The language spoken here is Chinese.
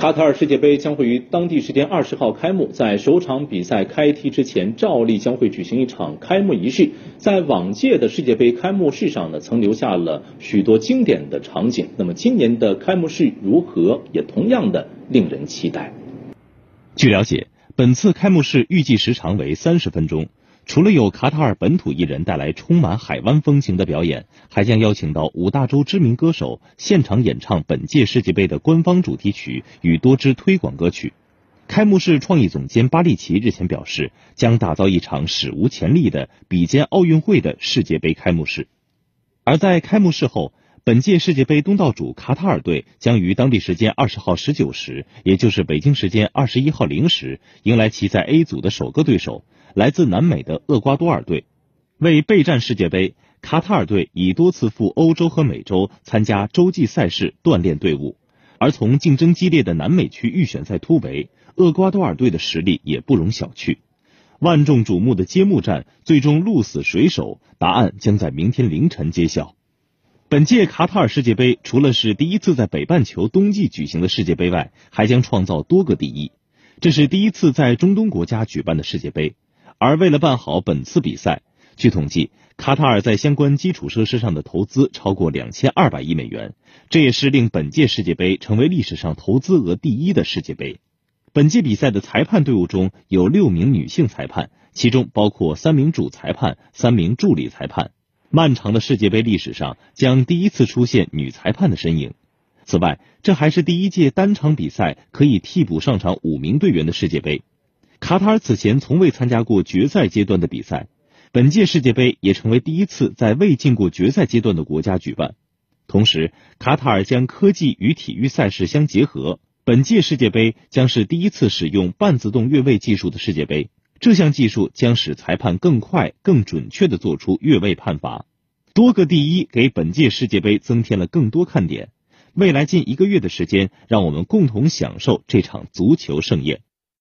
卡塔尔世界杯将会于当地时间二十号开幕，在首场比赛开踢之前，照例将会举行一场开幕仪式。在往届的世界杯开幕式上呢，曾留下了许多经典的场景。那么今年的开幕式如何，也同样的令人期待。据了解，本次开幕式预计时长为三十分钟。除了有卡塔尔本土艺人带来充满海湾风情的表演，还将邀请到五大洲知名歌手现场演唱本届世界杯的官方主题曲与多支推广歌曲。开幕式创意总监巴利奇日前表示，将打造一场史无前例的比肩奥运会的世界杯开幕式。而在开幕式后，本届世界杯东道主卡塔尔队将于当地时间二十号十九时，也就是北京时间二十一号零时，迎来其在 A 组的首个对手。来自南美的厄瓜多尔队，为备战世界杯，卡塔尔队已多次赴欧洲和美洲参加洲际赛事锻炼队伍。而从竞争激烈的南美区预选赛突围，厄瓜多尔队的实力也不容小觑。万众瞩目的揭幕战最终鹿死谁手，答案将在明天凌晨揭晓。本届卡塔尔世界杯除了是第一次在北半球冬季举行的世界杯外，还将创造多个第一。这是第一次在中东国家举办的世界杯。而为了办好本次比赛，据统计，卡塔尔在相关基础设施上的投资超过两千二百亿美元，这也是令本届世界杯成为历史上投资额第一的世界杯。本届比赛的裁判队伍中有六名女性裁判，其中包括三名主裁判、三名助理裁判。漫长的世界杯历史上将第一次出现女裁判的身影。此外，这还是第一届单场比赛可以替补上场五名队员的世界杯。卡塔尔此前从未参加过决赛阶段的比赛，本届世界杯也成为第一次在未进过决赛阶段的国家举办。同时，卡塔尔将科技与体育赛事相结合，本届世界杯将是第一次使用半自动越位技术的世界杯。这项技术将使裁判更快、更准确地做出越位判罚。多个第一给本届世界杯增添了更多看点。未来近一个月的时间，让我们共同享受这场足球盛宴。